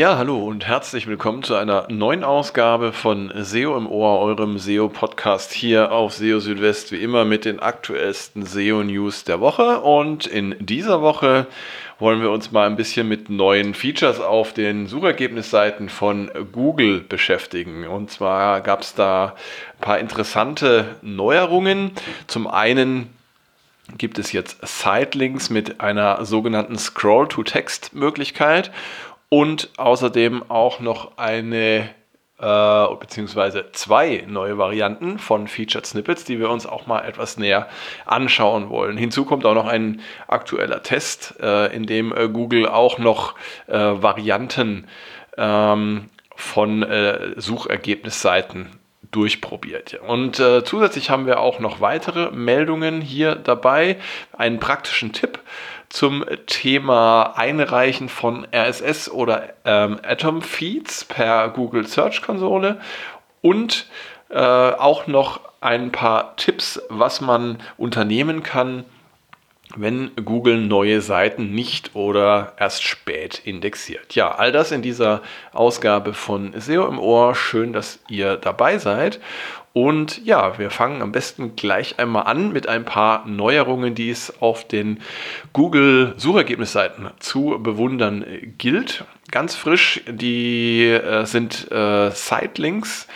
Ja, hallo und herzlich willkommen zu einer neuen Ausgabe von SEO im Ohr, eurem SEO-Podcast hier auf SEO Südwest, wie immer mit den aktuellsten SEO-News der Woche. Und in dieser Woche wollen wir uns mal ein bisschen mit neuen Features auf den Suchergebnisseiten von Google beschäftigen. Und zwar gab es da ein paar interessante Neuerungen. Zum einen gibt es jetzt Sitelinks mit einer sogenannten Scroll-to-Text-Möglichkeit und außerdem auch noch eine äh, beziehungsweise zwei neue Varianten von Featured Snippets, die wir uns auch mal etwas näher anschauen wollen. Hinzu kommt auch noch ein aktueller Test, äh, in dem äh, Google auch noch äh, Varianten ähm, von äh, Suchergebnisseiten durchprobiert. Und äh, zusätzlich haben wir auch noch weitere Meldungen hier dabei, einen praktischen Tipp zum Thema Einreichen von RSS oder ähm, Atom Feeds per Google Search Konsole und äh, auch noch ein paar Tipps, was man unternehmen kann, wenn Google neue Seiten nicht oder erst spät indexiert. Ja, all das in dieser Ausgabe von SEO im Ohr. Schön, dass ihr dabei seid. Und ja, wir fangen am besten gleich einmal an mit ein paar Neuerungen, die es auf den Google Suchergebnisseiten zu bewundern gilt. Ganz frisch, die äh, sind äh, Sitelinks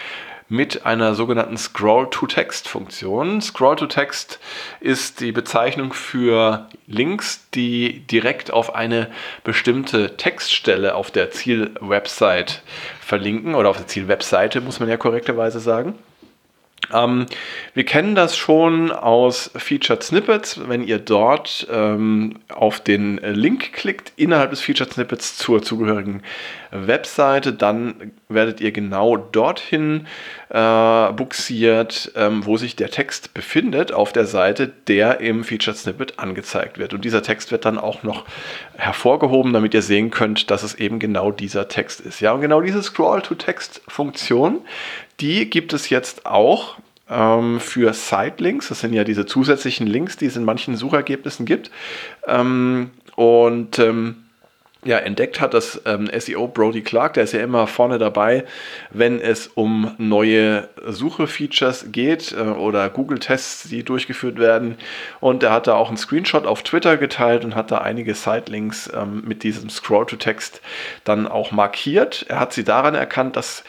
mit einer sogenannten Scroll-to-Text-Funktion. Scroll-to-Text ist die Bezeichnung für Links, die direkt auf eine bestimmte Textstelle auf der Zielwebsite verlinken oder auf der Zielwebseite, muss man ja korrekterweise sagen. Ähm, wir kennen das schon aus Featured Snippets. Wenn ihr dort ähm, auf den Link klickt innerhalb des Featured Snippets zur zugehörigen Webseite, dann werdet ihr genau dorthin äh, buxiert, ähm, wo sich der Text befindet auf der Seite, der im Featured Snippet angezeigt wird. Und dieser Text wird dann auch noch hervorgehoben, damit ihr sehen könnt, dass es eben genau dieser Text ist. Ja, und genau diese Scroll-to-Text-Funktion, die gibt es jetzt auch ähm, für Sitelinks. Das sind ja diese zusätzlichen Links, die es in manchen Suchergebnissen gibt. Ähm, und ähm, ja, entdeckt hat das ähm, SEO Brody Clark, der ist ja immer vorne dabei, wenn es um neue Suche-Features geht äh, oder Google-Tests, die durchgeführt werden. Und er hat da auch einen Screenshot auf Twitter geteilt und hat da einige Sitelinks ähm, mit diesem Scroll-to-Text dann auch markiert. Er hat sie daran erkannt, dass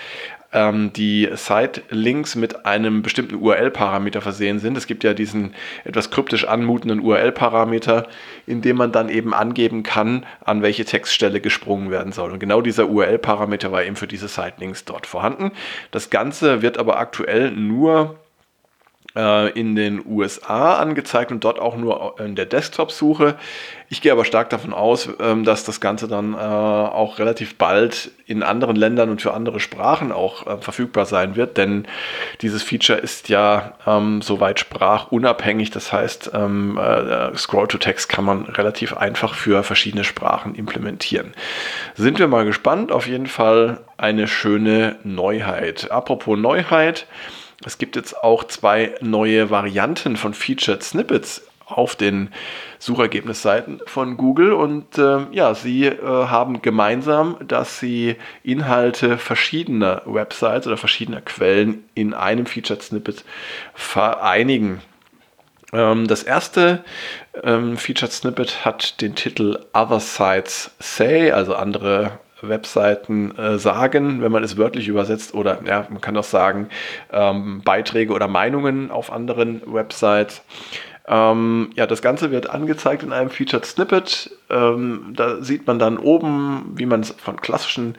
ähm, die Site-Links mit einem bestimmten URL-Parameter versehen sind. Es gibt ja diesen etwas kryptisch anmutenden URL-Parameter, in dem man dann eben angeben kann, an welche Textstelle gesprungen werden soll. Und genau dieser URL-Parameter war eben für diese Site-Links dort vorhanden. Das Ganze wird aber aktuell nur äh, in den USA angezeigt und dort auch nur in der Desktop-Suche. Ich gehe aber stark davon aus, ähm, dass das Ganze dann äh, auch relativ bald in anderen Ländern und für andere Sprachen auch äh, verfügbar sein wird, denn dieses Feature ist ja ähm, soweit sprachunabhängig. Das heißt, ähm, Scroll-to-Text kann man relativ einfach für verschiedene Sprachen implementieren. Sind wir mal gespannt. Auf jeden Fall eine schöne Neuheit. Apropos Neuheit. Es gibt jetzt auch zwei neue Varianten von Featured Snippets auf den Suchergebnisseiten von Google und äh, ja, sie äh, haben gemeinsam, dass sie Inhalte verschiedener Websites oder verschiedener Quellen in einem Featured Snippet vereinigen. Ähm, das erste ähm, Featured Snippet hat den Titel Other Sites Say, also andere Webseiten äh, sagen, wenn man es wörtlich übersetzt, oder ja, man kann auch sagen, ähm, Beiträge oder Meinungen auf anderen Websites. Ähm, ja, das Ganze wird angezeigt in einem Featured Snippet. Ähm, da sieht man dann oben, wie man es von klassischen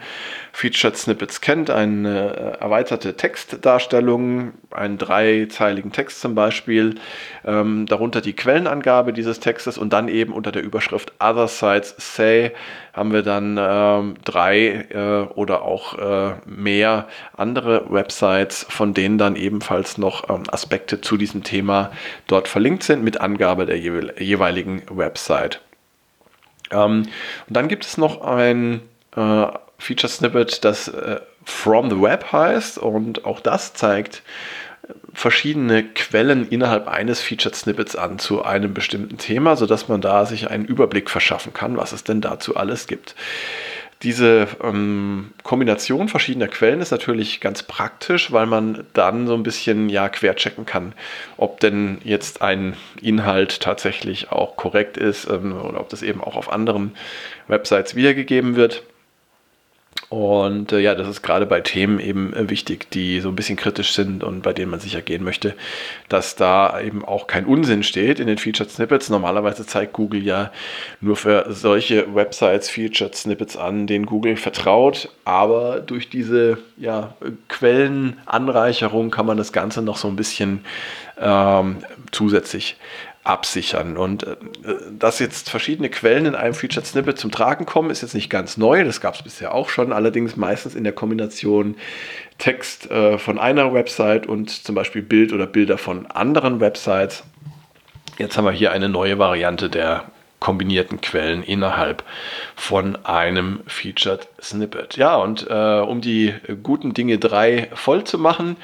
Featured Snippets kennt, eine äh, erweiterte Textdarstellung, einen dreizeiligen Text zum Beispiel, ähm, darunter die Quellenangabe dieses Textes und dann eben unter der Überschrift Other Sites Say haben wir dann ähm, drei äh, oder auch äh, mehr andere Websites, von denen dann ebenfalls noch ähm, Aspekte zu diesem Thema dort verlinkt sind mit Angabe der jeweiligen Website. Ähm, und dann gibt es noch ein äh, Feature Snippet, das äh, From the Web heißt und auch das zeigt verschiedene Quellen innerhalb eines Featured Snippets an zu einem bestimmten Thema, sodass man da sich einen Überblick verschaffen kann, was es denn dazu alles gibt. Diese ähm, Kombination verschiedener Quellen ist natürlich ganz praktisch, weil man dann so ein bisschen ja querchecken kann, ob denn jetzt ein Inhalt tatsächlich auch korrekt ist ähm, oder ob das eben auch auf anderen Websites wiedergegeben wird. Und äh, ja, das ist gerade bei Themen eben äh, wichtig, die so ein bisschen kritisch sind und bei denen man sicher gehen möchte, dass da eben auch kein Unsinn steht in den Featured Snippets. Normalerweise zeigt Google ja nur für solche Websites Featured Snippets an, denen Google vertraut. Aber durch diese ja, Quellenanreicherung kann man das Ganze noch so ein bisschen ähm, zusätzlich absichern. Und äh, dass jetzt verschiedene Quellen in einem Featured Snippet zum Tragen kommen, ist jetzt nicht ganz neu. Das gab es bisher auch schon, allerdings meistens in der Kombination Text äh, von einer Website und zum Beispiel Bild oder Bilder von anderen Websites. Jetzt haben wir hier eine neue Variante der kombinierten Quellen innerhalb von einem Featured Snippet. Ja, und äh, um die guten Dinge drei voll zu machen,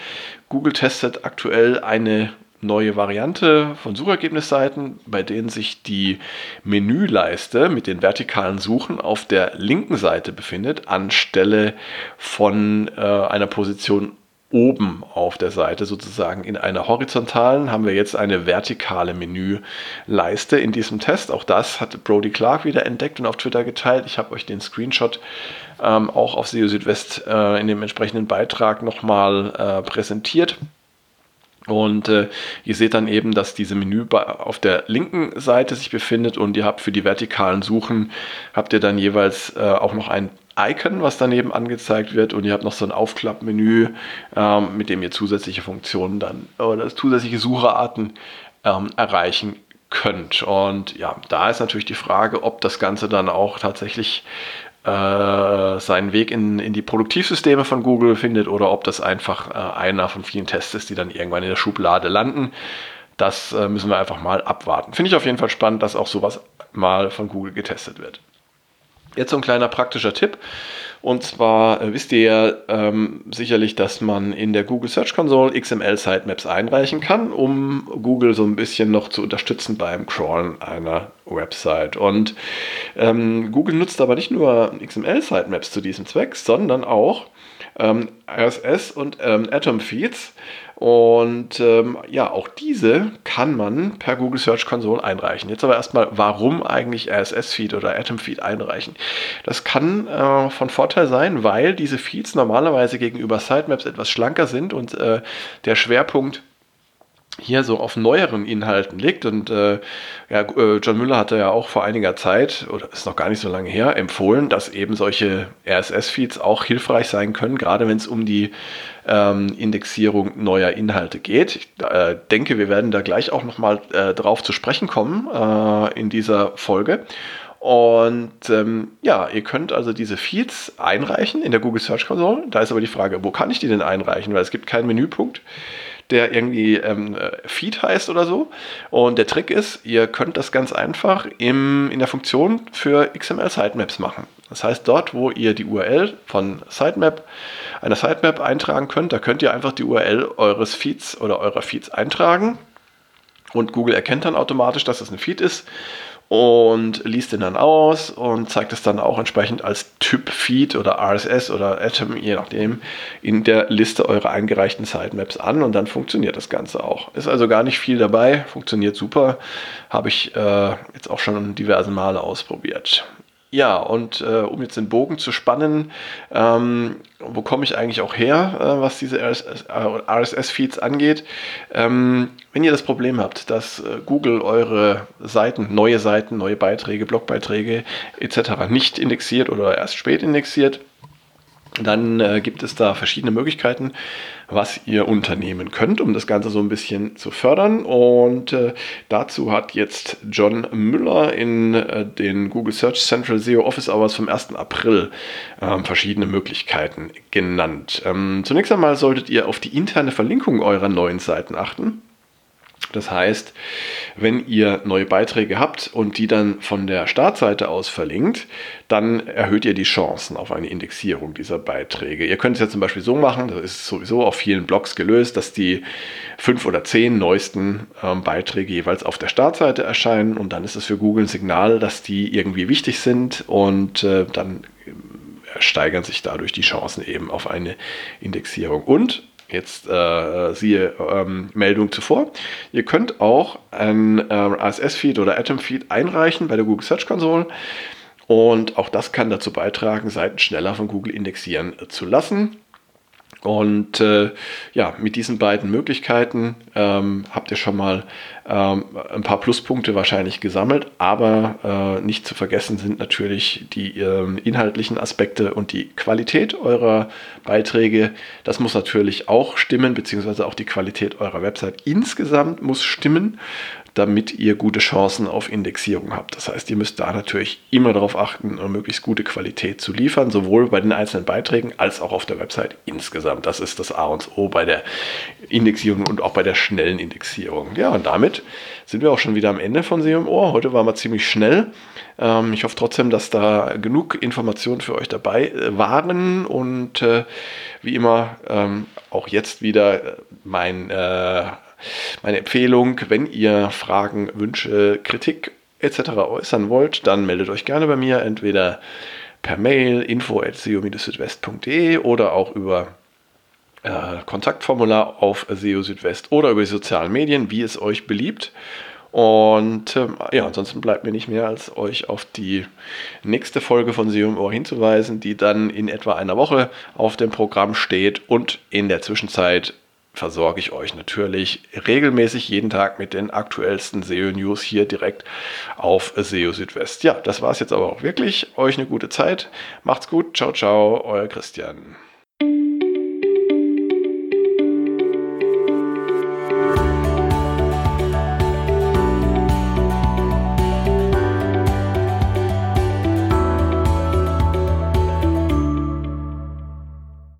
Google testet aktuell eine neue Variante von Suchergebnisseiten, bei denen sich die Menüleiste mit den vertikalen Suchen auf der linken Seite befindet, anstelle von äh, einer Position oben auf der Seite sozusagen in einer horizontalen haben wir jetzt eine vertikale Menüleiste in diesem Test. Auch das hat Brody Clark wieder entdeckt und auf Twitter geteilt. Ich habe euch den Screenshot ähm, auch auf SEO Südwest äh, in dem entsprechenden Beitrag nochmal äh, präsentiert. Und äh, ihr seht dann eben, dass diese Menü auf der linken Seite sich befindet und ihr habt für die vertikalen Suchen, habt ihr dann jeweils äh, auch noch ein Icon, was daneben angezeigt wird und ihr habt noch so ein Aufklappmenü, ähm, mit dem ihr zusätzliche Funktionen dann oder zusätzliche Sucherarten ähm, erreichen könnt. Und ja, da ist natürlich die Frage, ob das Ganze dann auch tatsächlich äh, seinen Weg in, in die Produktivsysteme von Google findet oder ob das einfach äh, einer von vielen Tests ist, die dann irgendwann in der Schublade landen. Das äh, müssen wir einfach mal abwarten. Finde ich auf jeden Fall spannend, dass auch sowas mal von Google getestet wird. Jetzt so ein kleiner praktischer Tipp. Und zwar äh, wisst ihr ja ähm, sicherlich, dass man in der Google Search Console XML Sitemaps einreichen kann, um Google so ein bisschen noch zu unterstützen beim Crawlen einer Website. Und ähm, Google nutzt aber nicht nur XML Sitemaps zu diesem Zweck, sondern auch ähm, RSS und ähm, Atom Feeds. Und ähm, ja, auch diese kann man per Google Search Console einreichen. Jetzt aber erstmal, warum eigentlich RSS-Feed oder Atom-Feed einreichen? Das kann äh, von Vorteil sein, weil diese Feeds normalerweise gegenüber Sitemaps etwas schlanker sind und äh, der Schwerpunkt hier so auf neueren Inhalten liegt. Und äh, ja, äh, John Müller hatte ja auch vor einiger Zeit, oder ist noch gar nicht so lange her, empfohlen, dass eben solche RSS-Feeds auch hilfreich sein können, gerade wenn es um die ähm, Indexierung neuer Inhalte geht. Ich äh, denke, wir werden da gleich auch nochmal äh, drauf zu sprechen kommen äh, in dieser Folge. Und ähm, ja, ihr könnt also diese Feeds einreichen in der Google Search Console. Da ist aber die Frage, wo kann ich die denn einreichen? Weil es gibt keinen Menüpunkt der irgendwie ähm, Feed heißt oder so. Und der Trick ist, ihr könnt das ganz einfach im, in der Funktion für XML Sitemaps machen. Das heißt, dort, wo ihr die URL von Sitemap, einer Sitemap eintragen könnt, da könnt ihr einfach die URL eures Feeds oder eurer Feeds eintragen. Und Google erkennt dann automatisch, dass es ein Feed ist und liest den dann aus und zeigt es dann auch entsprechend als Typ-Feed oder RSS oder Atom, je nachdem, in der Liste eurer eingereichten Sitemaps an und dann funktioniert das Ganze auch. Ist also gar nicht viel dabei, funktioniert super, habe ich äh, jetzt auch schon diverse Male ausprobiert. Ja, und äh, um jetzt den Bogen zu spannen, ähm, wo komme ich eigentlich auch her, äh, was diese RSS-Feeds äh, angeht? Ähm, wenn ihr das Problem habt, dass äh, Google eure Seiten, neue Seiten, neue Beiträge, Blogbeiträge etc. nicht indexiert oder erst spät indexiert, dann äh, gibt es da verschiedene Möglichkeiten, was ihr unternehmen könnt, um das Ganze so ein bisschen zu fördern. Und äh, dazu hat jetzt John Müller in äh, den Google Search Central SEO Office Hours vom 1. April ähm, verschiedene Möglichkeiten genannt. Ähm, zunächst einmal solltet ihr auf die interne Verlinkung eurer neuen Seiten achten. Das heißt, wenn ihr neue Beiträge habt und die dann von der Startseite aus verlinkt, dann erhöht ihr die Chancen auf eine Indexierung dieser Beiträge. Ihr könnt es ja zum Beispiel so machen, das ist sowieso auf vielen Blogs gelöst, dass die fünf oder zehn neuesten ähm, Beiträge jeweils auf der Startseite erscheinen und dann ist es für Google ein Signal, dass die irgendwie wichtig sind und äh, dann steigern sich dadurch die Chancen eben auf eine Indexierung. Und Jetzt äh, siehe ähm, Meldung zuvor. Ihr könnt auch ein äh, RSS-Feed oder Atom-Feed einreichen bei der Google Search Console. Und auch das kann dazu beitragen, Seiten schneller von Google indexieren zu lassen. Und äh, ja, mit diesen beiden Möglichkeiten ähm, habt ihr schon mal ähm, ein paar Pluspunkte wahrscheinlich gesammelt, aber äh, nicht zu vergessen sind natürlich die äh, inhaltlichen Aspekte und die Qualität eurer Beiträge. Das muss natürlich auch stimmen, beziehungsweise auch die Qualität eurer Website insgesamt muss stimmen damit ihr gute Chancen auf Indexierung habt. Das heißt, ihr müsst da natürlich immer darauf achten, möglichst gute Qualität zu liefern, sowohl bei den einzelnen Beiträgen als auch auf der Website insgesamt. Das ist das A und O bei der Indexierung und auch bei der schnellen Indexierung. Ja, und damit sind wir auch schon wieder am Ende von SEO im Ohr. Heute waren wir ziemlich schnell. Ähm, ich hoffe trotzdem, dass da genug Informationen für euch dabei äh, waren und äh, wie immer ähm, auch jetzt wieder mein äh, meine Empfehlung, wenn ihr Fragen, Wünsche, Kritik etc. äußern wollt, dann meldet euch gerne bei mir, entweder per Mail info.seo-südwest.de oder auch über äh, Kontaktformular auf SEO Südwest oder über die sozialen Medien, wie es euch beliebt. Und ähm, ja, ansonsten bleibt mir nicht mehr, als euch auf die nächste Folge von SEO im Ohr hinzuweisen, die dann in etwa einer Woche auf dem Programm steht und in der Zwischenzeit versorge ich euch natürlich regelmäßig jeden Tag mit den aktuellsten SEO-News hier direkt auf SEO Südwest. Ja, das war es jetzt aber auch wirklich. Euch eine gute Zeit. Macht's gut. Ciao, ciao. Euer Christian.